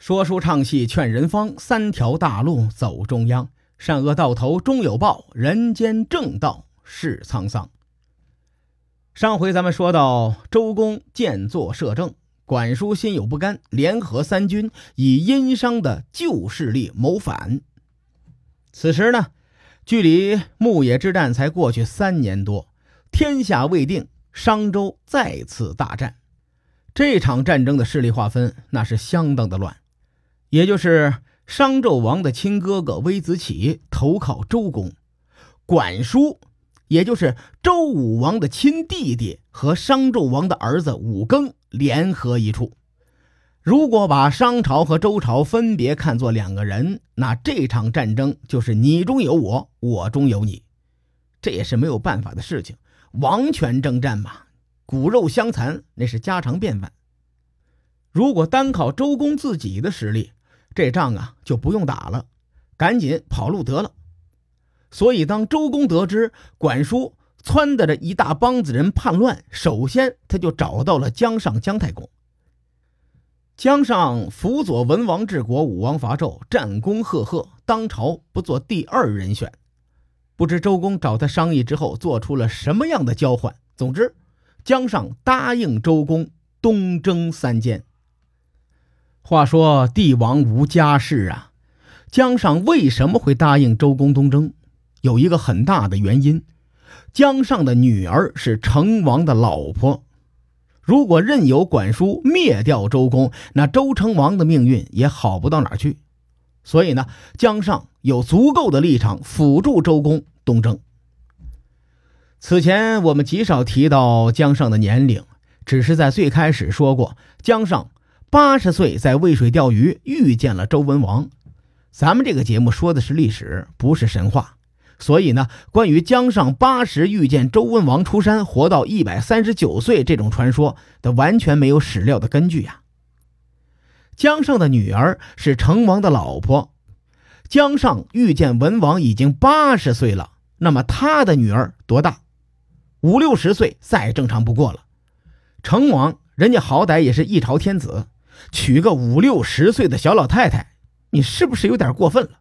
说书唱戏劝人方，三条大路走中央。善恶到头终有报，人间正道是沧桑。上回咱们说到，周公见作摄政，管叔心有不甘，联合三军以殷商的旧势力谋反。此时呢，距离牧野之战才过去三年多，天下未定，商周再次大战。这场战争的势力划分那是相当的乱。也就是商纣王的亲哥哥微子启投靠周公，管叔，也就是周武王的亲弟弟和商纣王的儿子武庚联合一处。如果把商朝和周朝分别看作两个人，那这场战争就是你中有我，我中有你，这也是没有办法的事情。王权征战嘛，骨肉相残那是家常便饭。如果单靠周公自己的实力，这仗啊就不用打了，赶紧跑路得了。所以，当周公得知管叔撺掇着一大帮子人叛乱，首先他就找到了姜尚姜太公。姜尚辅佐文王治国，武王伐纣，战功赫赫，当朝不做第二人选。不知周公找他商议之后，做出了什么样的交换？总之，姜尚答应周公东征三监。话说帝王无家室啊，姜尚为什么会答应周公东征？有一个很大的原因，姜尚的女儿是成王的老婆。如果任由管叔灭掉周公，那周成王的命运也好不到哪去。所以呢，姜尚有足够的立场辅助周公东征。此前我们极少提到姜尚的年龄，只是在最开始说过姜尚。八十岁在渭水钓鱼，遇见了周文王。咱们这个节目说的是历史，不是神话，所以呢，关于姜尚八十遇见周文王出山，活到一百三十九岁这种传说的完全没有史料的根据呀。姜尚的女儿是成王的老婆，姜尚遇见文王已经八十岁了，那么他的女儿多大？五六十岁再正常不过了。成王人家好歹也是一朝天子。娶个五六十岁的小老太太，你是不是有点过分了？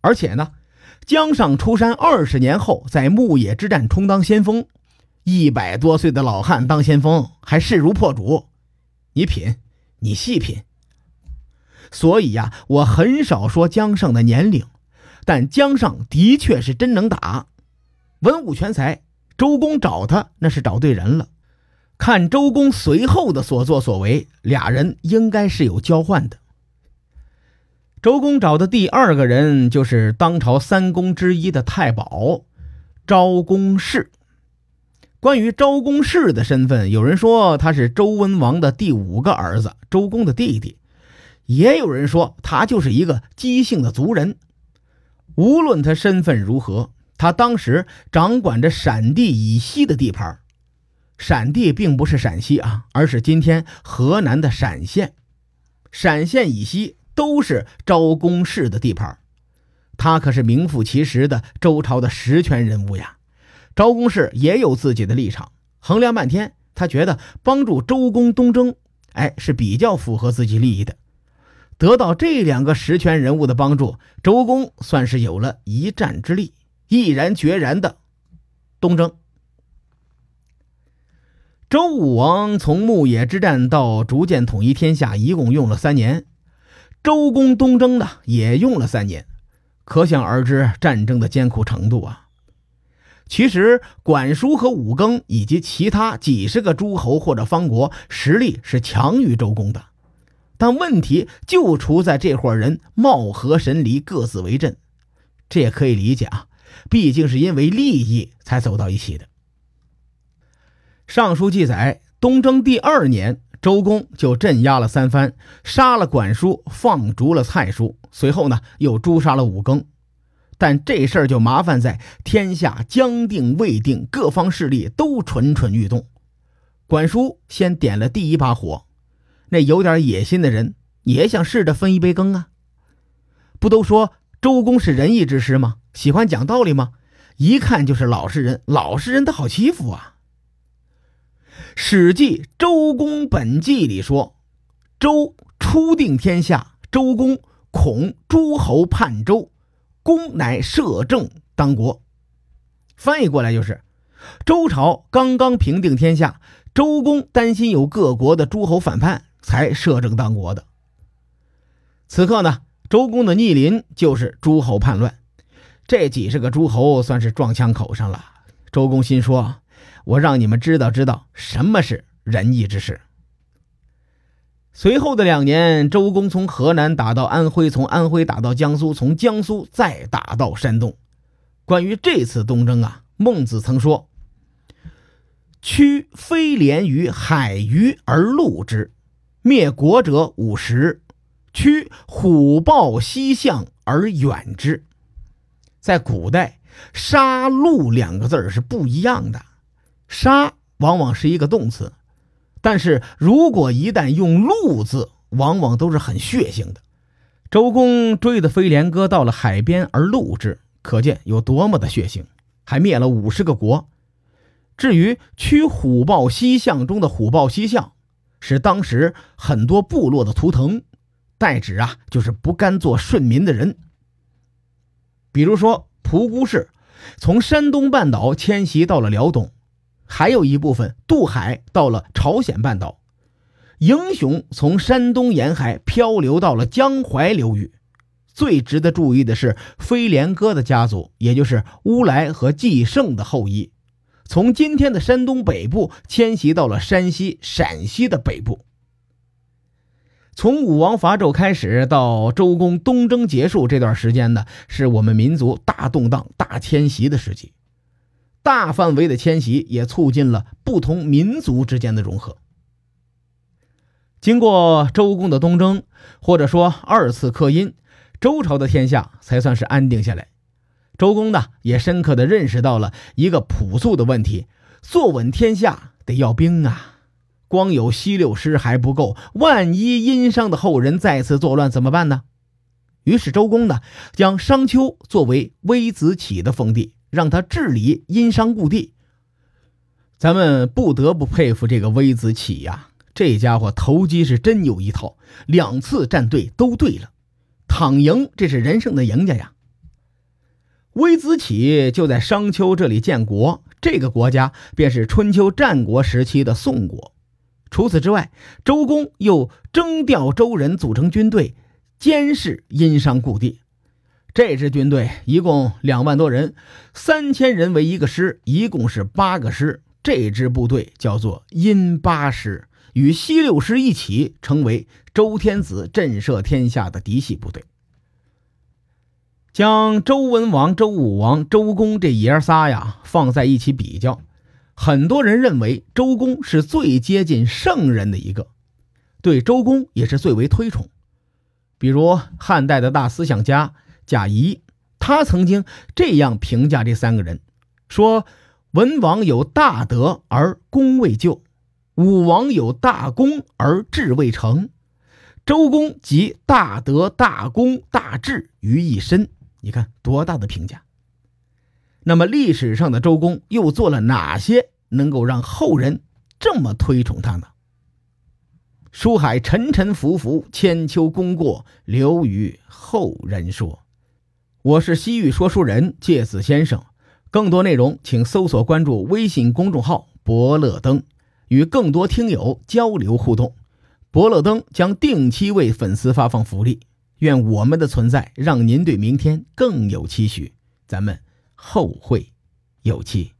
而且呢，姜尚出山二十年后，在牧野之战充当先锋，一百多岁的老汉当先锋还势如破竹，你品，你细品。所以呀，我很少说姜尚的年龄，但姜尚的确是真能打，文武全才。周公找他，那是找对人了。看周公随后的所作所为，俩人应该是有交换的。周公找的第二个人就是当朝三公之一的太保昭公氏。关于昭公氏的身份，有人说他是周文王的第五个儿子，周公的弟弟；也有人说他就是一个姬姓的族人。无论他身份如何，他当时掌管着陕地以西的地盘。陕地并不是陕西啊，而是今天河南的陕县。陕县以西都是昭公氏的地盘，他可是名副其实的周朝的实权人物呀。昭公氏也有自己的立场，衡量半天，他觉得帮助周公东征，哎，是比较符合自己利益的。得到这两个实权人物的帮助，周公算是有了一战之力，毅然决然的东征。周武王从牧野之战到逐渐统一天下，一共用了三年。周公东征呢，也用了三年，可想而知战争的艰苦程度啊。其实，管叔和武庚以及其他几十个诸侯或者方国实力是强于周公的，但问题就出在这伙人貌合神离，各自为阵。这也可以理解啊，毕竟是因为利益才走到一起的。上书记载，东征第二年，周公就镇压了三藩，杀了管叔，放逐了蔡叔，随后呢，又诛杀了武庚。但这事儿就麻烦在天下将定未定，各方势力都蠢蠢欲动。管叔先点了第一把火，那有点野心的人也想试着分一杯羹啊。不都说周公是仁义之师吗？喜欢讲道理吗？一看就是老实人，老实人他好欺负啊。《史记·周公本纪》里说：“周初定天下，周公恐诸侯叛周，公乃摄政当国。翻译过来就是：周朝刚刚平定天下，周公担心有各国的诸侯反叛，才摄政当国的。此刻呢，周公的逆鳞就是诸侯叛乱，这几十个诸侯算是撞枪口上了。周公心说：“我让你们知道知道什么是仁义之士。”随后的两年，周公从河南打到安徽，从安徽打到江苏，从江苏再打到山东。关于这次东征啊，孟子曾说：“驱飞廉于海隅而戮之，灭国者五十。”驱虎豹西向而远之，在古代，“杀戮”两个字是不一样的。杀往往是一个动词，但是如果一旦用“戮”字，往往都是很血腥的。周公追的飞廉哥到了海边而戮之，可见有多么的血腥，还灭了五十个国。至于“驱虎豹西向”中的“虎豹西向”，是当时很多部落的图腾。代指啊，就是不甘做顺民的人。比如说，蒲姑氏从山东半岛迁徙到了辽东，还有一部分渡海到了朝鲜半岛。英雄从山东沿海漂流到了江淮流域。最值得注意的是，飞廉哥的家族，也就是乌来和季胜的后裔，从今天的山东北部迁徙到了山西、陕西的北部。从武王伐纣开始到周公东征结束这段时间呢，是我们民族大动荡、大迁徙的时期。大范围的迁徙也促进了不同民族之间的融合。经过周公的东征，或者说二次克殷，周朝的天下才算是安定下来。周公呢，也深刻的认识到了一个朴素的问题：坐稳天下得要兵啊。光有西六师还不够，万一殷商的后人再次作乱怎么办呢？于是周公呢，将商丘作为微子启的封地，让他治理殷商故地。咱们不得不佩服这个微子启呀，这家伙投机是真有一套，两次站队都对了，躺赢这是人生的赢家呀。微子启就在商丘这里建国，这个国家便是春秋战国时期的宋国。除此之外，周公又征调周人组成军队，监视殷商故地。这支军队一共两万多人，三千人为一个师，一共是八个师。这支部队叫做殷八师，与西六师一起，成为周天子震慑天下的嫡系部队。将周文王、周武王、周公这爷仨呀放在一起比较。很多人认为周公是最接近圣人的一个，对周公也是最为推崇。比如汉代的大思想家贾谊，他曾经这样评价这三个人：说文王有大德而功未就，武王有大功而志未成，周公集大德、大功、大志于一身。你看多大的评价！那么历史上的周公又做了哪些能够让后人这么推崇他呢？书海沉沉浮浮，千秋功过留与后人说。我是西域说书人介子先生，更多内容请搜索关注微信公众号“伯乐灯”，与更多听友交流互动。伯乐灯将定期为粉丝发放福利。愿我们的存在让您对明天更有期许。咱们。后会有期。